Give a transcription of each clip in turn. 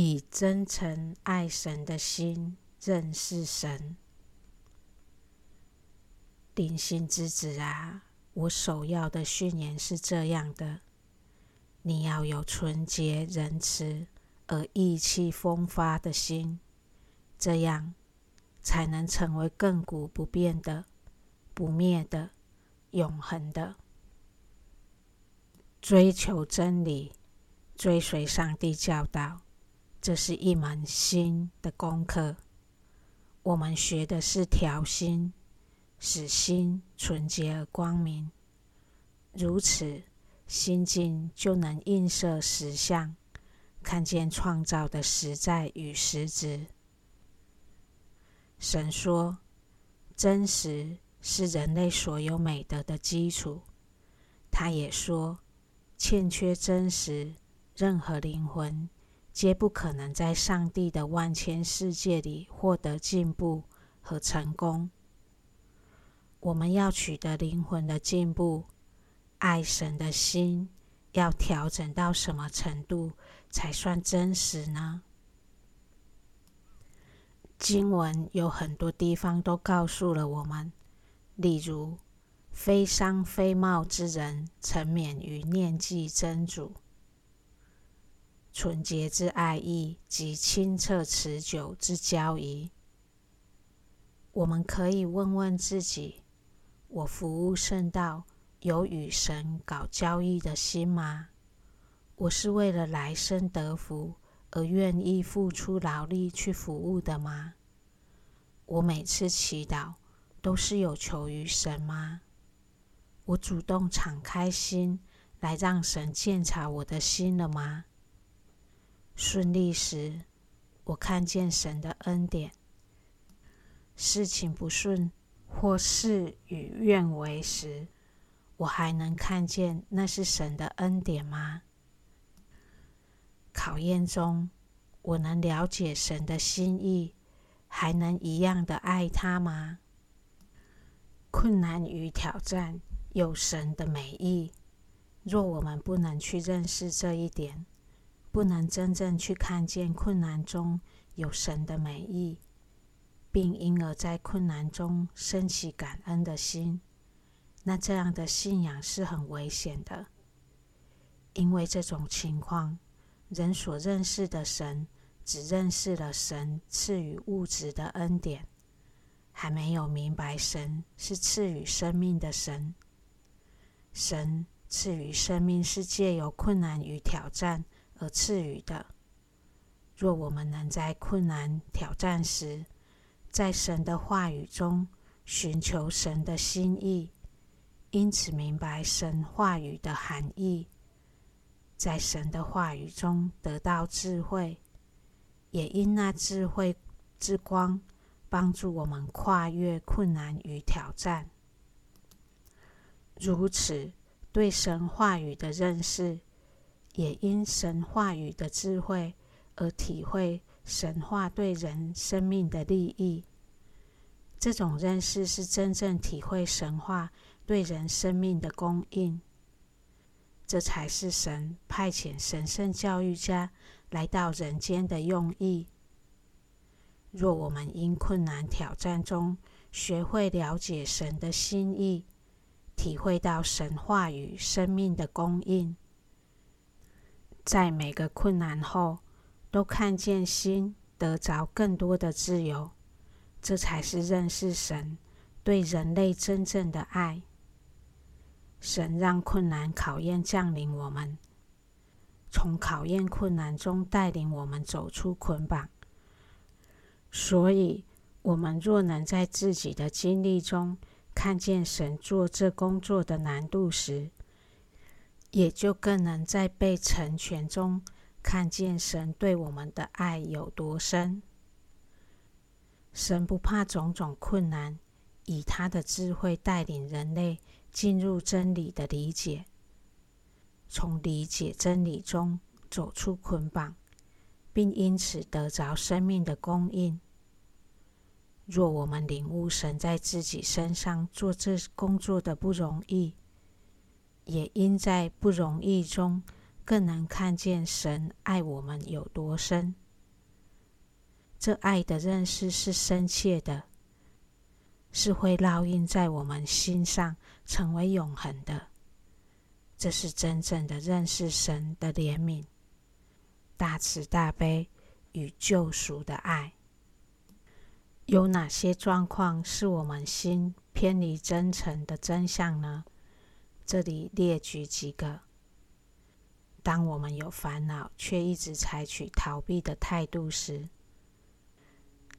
以真诚爱神的心认识神。灵性之子啊，我首要的训言是这样的：你要有纯洁仁慈而意气风发的心，这样才能成为亘古不变的、不灭的、永恒的。追求真理，追随上帝教导，这是一门心的功课。我们学的是调心。使心纯洁而光明，如此心境就能映射实相，看见创造的实在与实质。神说，真实是人类所有美德的基础。他也说，欠缺真实，任何灵魂皆不可能在上帝的万千世界里获得进步和成功。我们要取得灵魂的进步，爱神的心要调整到什么程度才算真实呢？经文有很多地方都告诉了我们，例如“非商非贸之人，沉湎于念记真主”，纯洁之爱意及清澈持久之交谊。我们可以问问自己。我服务圣道，有与神搞交易的心吗？我是为了来生得福而愿意付出劳力去服务的吗？我每次祈祷都是有求于神吗？我主动敞开心来让神鉴察我的心了吗？顺利时，我看见神的恩典；事情不顺，或事与愿违时，我还能看见那是神的恩典吗？考验中，我能了解神的心意，还能一样的爱他吗？困难与挑战有神的美意，若我们不能去认识这一点，不能真正去看见困难中有神的美意。并因而在困难中升起感恩的心，那这样的信仰是很危险的，因为这种情况，人所认识的神只认识了神赐予物质的恩典，还没有明白神是赐予生命的神。神赐予生命是借由困难与挑战而赐予的。若我们能在困难挑战时，在神的话语中寻求神的心意，因此明白神话语的含义，在神的话语中得到智慧，也因那智慧之光帮助我们跨越困难与挑战。如此，对神话语的认识，也因神话语的智慧而体会神话对人生命的利益。这种认识是真正体会神话对人生命的供应，这才是神派遣神圣教育家来到人间的用意。若我们因困难挑战中学会了解神的心意，体会到神话语生命的供应，在每个困难后都看见心得着更多的自由。这才是认识神对人类真正的爱。神让困难考验降临我们，从考验困难中带领我们走出捆绑。所以，我们若能在自己的经历中看见神做这工作的难度时，也就更能在被成全中看见神对我们的爱有多深。神不怕种种困难，以他的智慧带领人类进入真理的理解，从理解真理中走出捆绑，并因此得着生命的供应。若我们领悟神在自己身上做这工作的不容易，也因在不容易中更能看见神爱我们有多深，这爱的认识是深切的，是会烙印在我们心上，成为永恒的。这是真正的认识神的怜悯、大慈大悲与救赎的爱。有哪些状况是我们心偏离真诚的真相呢？这里列举几个：当我们有烦恼却一直采取逃避的态度时；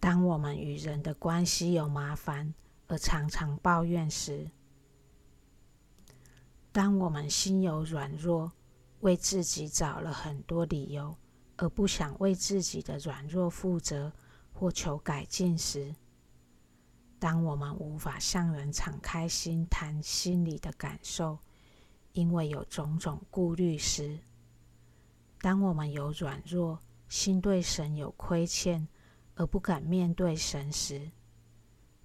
当我们与人的关系有麻烦而常常抱怨时；当我们心有软弱，为自己找了很多理由，而不想为自己的软弱负责或求改进时。当我们无法向人敞开心谈心里的感受，因为有种种顾虑时；当我们有软弱，心对神有亏欠而不敢面对神时，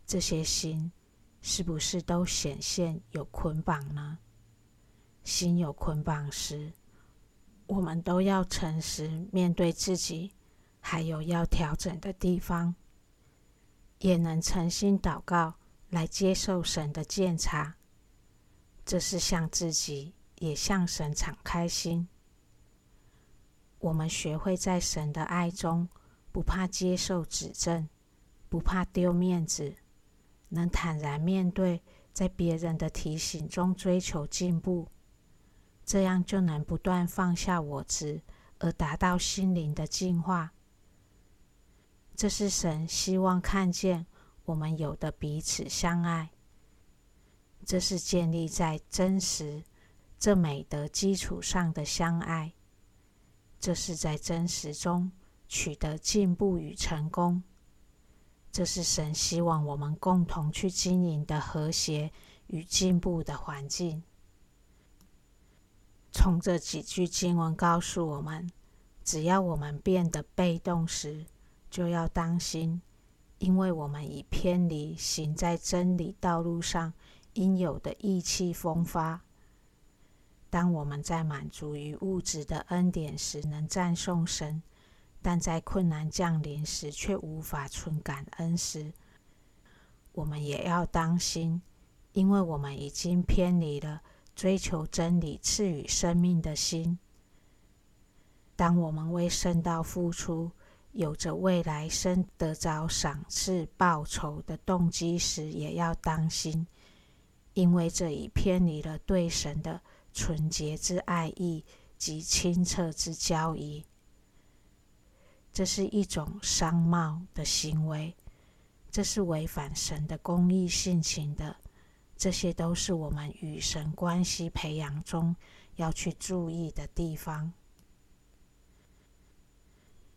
这些心是不是都显现有捆绑呢？心有捆绑时，我们都要诚实面对自己，还有要调整的地方。也能诚心祷告，来接受神的鉴察。这是向自己，也向神敞开心。我们学会在神的爱中，不怕接受指正，不怕丢面子，能坦然面对，在别人的提醒中追求进步。这样就能不断放下我执，而达到心灵的净化。这是神希望看见我们有的彼此相爱，这是建立在真实这美德基础上的相爱，这是在真实中取得进步与成功，这是神希望我们共同去经营的和谐与进步的环境。从这几句经文告诉我们，只要我们变得被动时，就要当心，因为我们已偏离行在真理道路上应有的意气风发。当我们在满足于物质的恩典时，能赞颂神；但在困难降临时，却无法存感恩时，我们也要当心，因为我们已经偏离了追求真理赐予生命的心。当我们为圣道付出，有着未来生得着赏赐报酬的动机时，也要当心，因为这已偏离了对神的纯洁之爱意及清澈之交谊。这是一种商贸的行为，这是违反神的公义性情的。这些都是我们与神关系培养中要去注意的地方。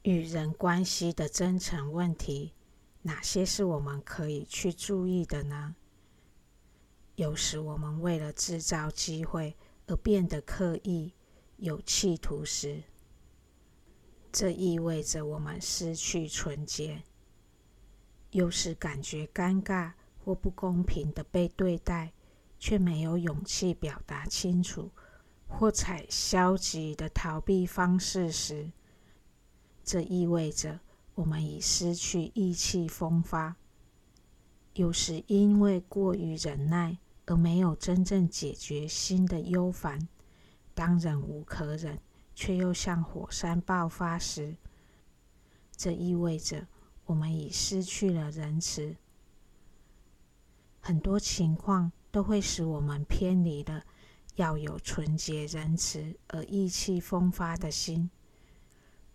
与人关系的真诚问题，哪些是我们可以去注意的呢？有时我们为了制造机会而变得刻意、有企图时，这意味着我们失去纯洁。有时感觉尴尬或不公平的被对待，却没有勇气表达清楚，或采消极的逃避方式时，这意味着我们已失去意气风发。有时因为过于忍耐而没有真正解决心的忧烦，当忍无可忍，却又像火山爆发时，这意味着我们已失去了仁慈。很多情况都会使我们偏离了要有纯洁仁慈而意气风发的心。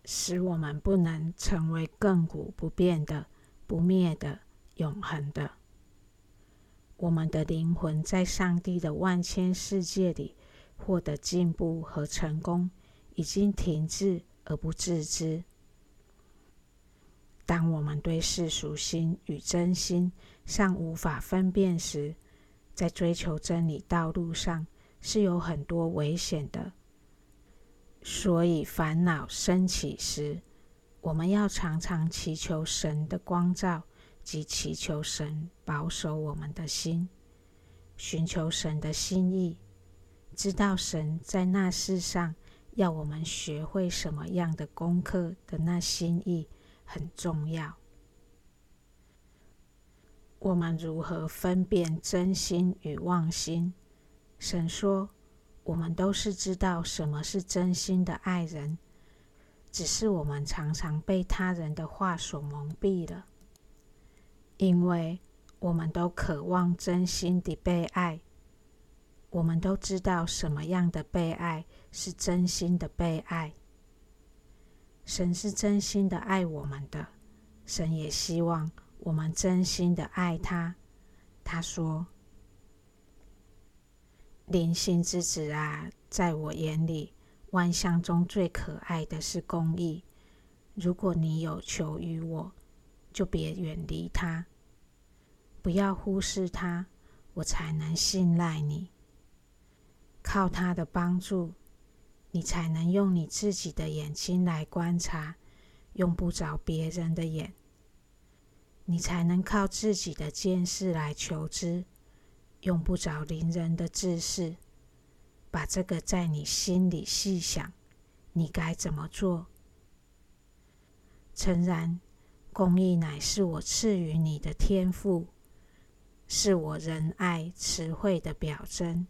使我们不能成为亘古不变的、不灭的、永恒的。我们的灵魂在上帝的万千世界里获得进步和成功，已经停滞而不自知。当我们对世俗心与真心尚无法分辨时，在追求真理道路上是有很多危险的。所以，烦恼升起时，我们要常常祈求神的光照，及祈求神保守我们的心，寻求神的心意，知道神在那世上要我们学会什么样的功课的那心意，很重要。我们如何分辨真心与妄心？神说，我们都是知道什么是真心的爱人，只是我们常常被他人的话所蒙蔽了。因为我们都渴望真心的被爱，我们都知道什么样的被爱是真心的被爱。神是真心的爱我们的，神也希望我们真心的爱他。他说：“灵性之子啊，在我眼里，万象中最可爱的是公益。如果你有求于我，就别远离他，不要忽视他，我才能信赖你。靠他的帮助。”你才能用你自己的眼睛来观察，用不着别人的眼；你才能靠自己的见识来求知，用不着邻人的知识。把这个在你心里细想，你该怎么做？诚然，公义乃是我赐予你的天赋，是我仁爱慈惠的表征。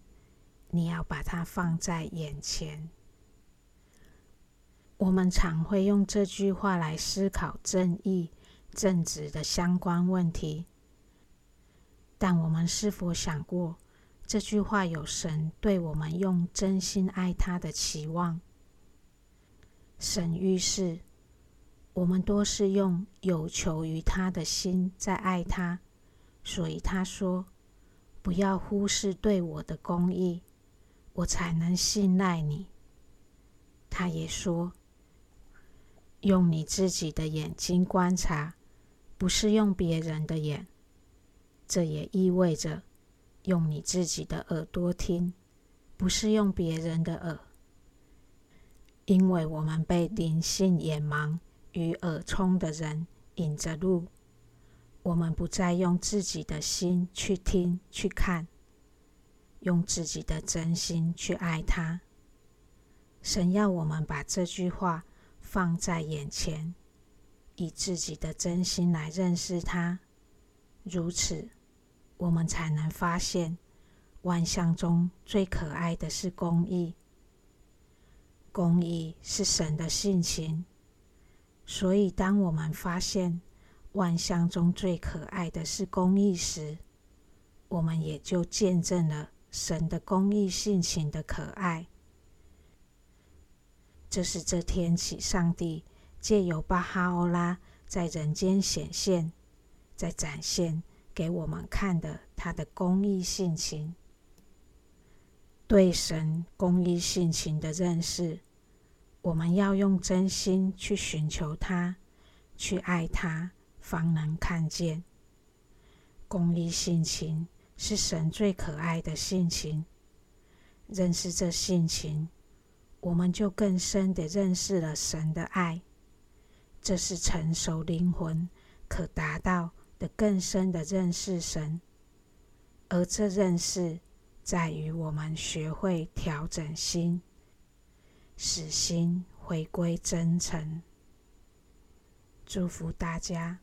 你要把它放在眼前。我们常会用这句话来思考正义、正直的相关问题，但我们是否想过，这句话有神对我们用真心爱他的期望？神预示，我们多是用有求于他的心在爱他，所以他说：“不要忽视对我的公义，我才能信赖你。”他也说。用你自己的眼睛观察，不是用别人的眼。这也意味着用你自己的耳朵听，不是用别人的耳。因为我们被灵性眼盲与耳聪的人引着路，我们不再用自己的心去听、去看，用自己的真心去爱他。神要我们把这句话。放在眼前，以自己的真心来认识他，如此，我们才能发现万象中最可爱的是公义。公义是神的性情，所以当我们发现万象中最可爱的是公义时，我们也就见证了神的公义性情的可爱。这是这天起，上帝借由巴哈欧拉在人间显现，在展现给我们看的他的公义性情。对神公义性情的认识，我们要用真心去寻求他，去爱他，方能看见。公义性情是神最可爱的性情，认识这性情。我们就更深地认识了神的爱，这是成熟灵魂可达到的更深的认识神，而这认识在于我们学会调整心，使心回归真诚。祝福大家。